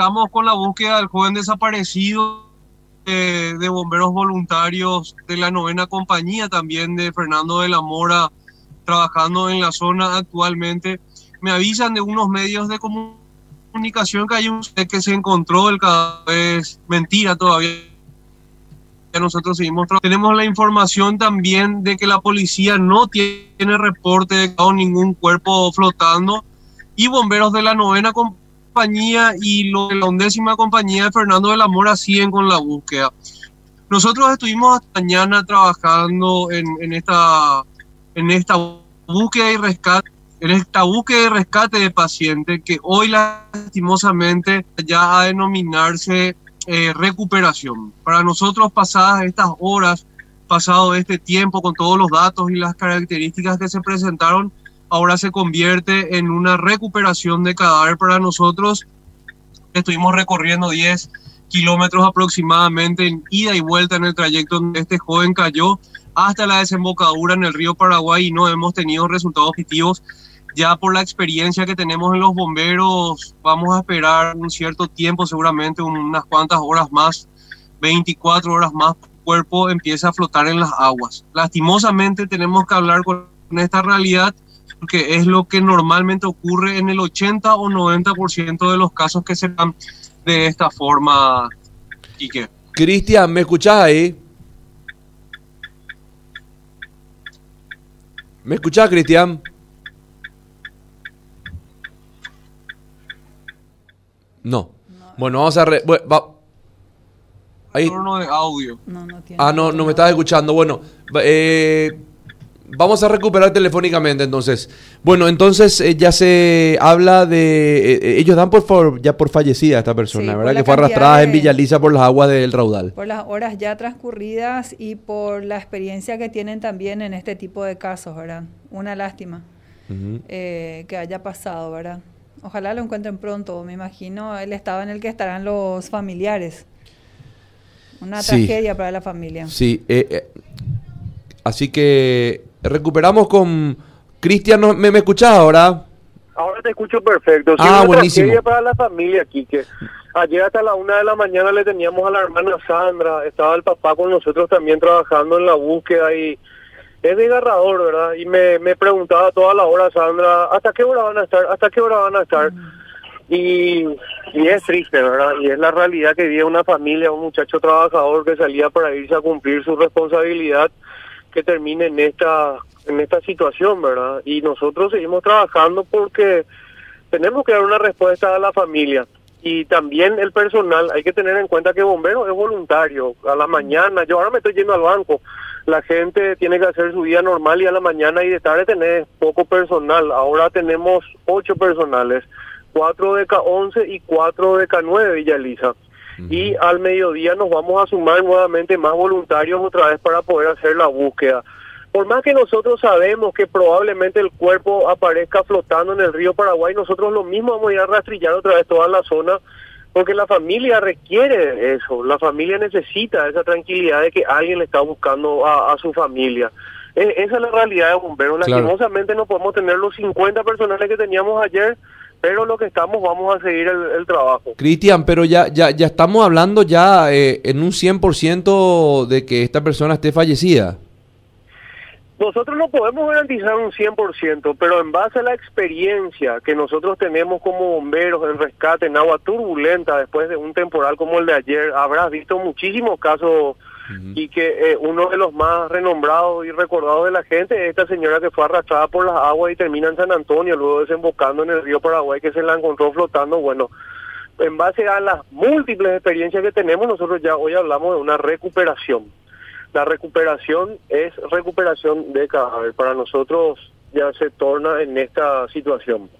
estamos con la búsqueda del joven desaparecido de, de bomberos voluntarios de la novena compañía, también de Fernando de la Mora, trabajando en la zona actualmente. Me avisan de unos medios de comunicación que hay un que se encontró el. Es mentira todavía. Nosotros seguimos Tenemos la información también de que la policía no tiene reporte de ningún cuerpo flotando y bomberos de la novena compañía y lo de la undécima compañía de Fernando de la Mora siguen con la búsqueda. Nosotros estuvimos hasta mañana trabajando en, en esta en esta búsqueda y rescate, en esta búsqueda y rescate de pacientes que hoy lastimosamente ya a denominarse eh, recuperación. Para nosotros pasadas estas horas, pasado este tiempo con todos los datos y las características que se presentaron, ahora se convierte en una recuperación de cadáver para nosotros. Estuvimos recorriendo 10 kilómetros aproximadamente en ida y vuelta en el trayecto donde este joven cayó hasta la desembocadura en el río Paraguay y no hemos tenido resultados positivos. Ya por la experiencia que tenemos en los bomberos, vamos a esperar un cierto tiempo, seguramente unas cuantas horas más, 24 horas más, el cuerpo empieza a flotar en las aguas. Lastimosamente tenemos que hablar con esta realidad porque es lo que normalmente ocurre en el 80 o 90% de los casos que se dan de esta forma, Quique. Cristian, ¿me escuchás ahí? ¿Me escuchás, Cristian? No. Bueno, vamos a... Re... Ahí. de audio. ah, no, no me estás escuchando. Bueno, eh, vamos a recuperar telefónicamente entonces. Bueno, entonces eh, ya se habla de... Eh, ellos dan por, ya por fallecida esta persona, ¿verdad? Que fue arrastrada en Villaliza por las aguas del raudal. Por las horas ya transcurridas y por la experiencia que tienen también en este tipo de casos, ¿verdad? Una lástima que haya pasado, ¿verdad? Ojalá lo encuentren pronto, me imagino el estado en el que estarán los familiares. Una tragedia para la familia. Sí, eh, eh, así que recuperamos con Cristian, ¿me, ¿me escuchás ahora? Ahora te escucho perfecto. Sí, ah, buenísimo. Para la familia aquí, que ayer hasta la una de la mañana le teníamos a la hermana Sandra, estaba el papá con nosotros también trabajando en la búsqueda y es desgarrador, ¿verdad? Y me, me preguntaba toda la hora, Sandra, ¿hasta qué hora van a estar? ¿Hasta qué hora van a estar? Y, y es triste, ¿verdad? Y es la realidad que vive una familia, un muchacho trabajador que salía para irse a cumplir su responsabilidad, que termine en esta, en esta situación, ¿verdad? Y nosotros seguimos trabajando porque tenemos que dar una respuesta a la familia. Y también el personal, hay que tener en cuenta que bombero es voluntario. A la mañana, yo ahora me estoy yendo al banco, la gente tiene que hacer su vida normal y a la mañana y de tarde tener poco personal. Ahora tenemos ocho personales, cuatro de K11 y cuatro de K9 Villa Elisa. Y al mediodía nos vamos a sumar nuevamente más voluntarios otra vez para poder hacer la búsqueda. Por más que nosotros sabemos que probablemente el cuerpo aparezca flotando en el río Paraguay, nosotros lo mismo vamos a ir a rastrillar otra vez toda la zona porque la familia requiere eso, la familia necesita esa tranquilidad de que alguien le está buscando a, su familia. E, esa es la realidad de bomberos. Lastimosamente no podemos tener los 50 personales que teníamos ayer, pero lo que estamos vamos a seguir el, trabajo. Cristian, pero ya, ya, ya estamos hablando ya eh, en un 100% de que esta persona esté fallecida. Nosotros no podemos garantizar un 100%, pero en base a la experiencia que nosotros tenemos como bomberos en rescate en agua turbulenta después de un temporal como el de ayer, habrás visto muchísimos casos y que eh, uno de los más renombrados y recordados de la gente es esta señora que fue arrastrada por las aguas y termina en San Antonio, luego desembocando en el río Paraguay que se la encontró flotando. Bueno, en base a las múltiples experiencias que tenemos, nosotros ya hoy hablamos de una recuperación la recuperación es recuperación de cadáver. Para nosotros ya se torna en esta situación.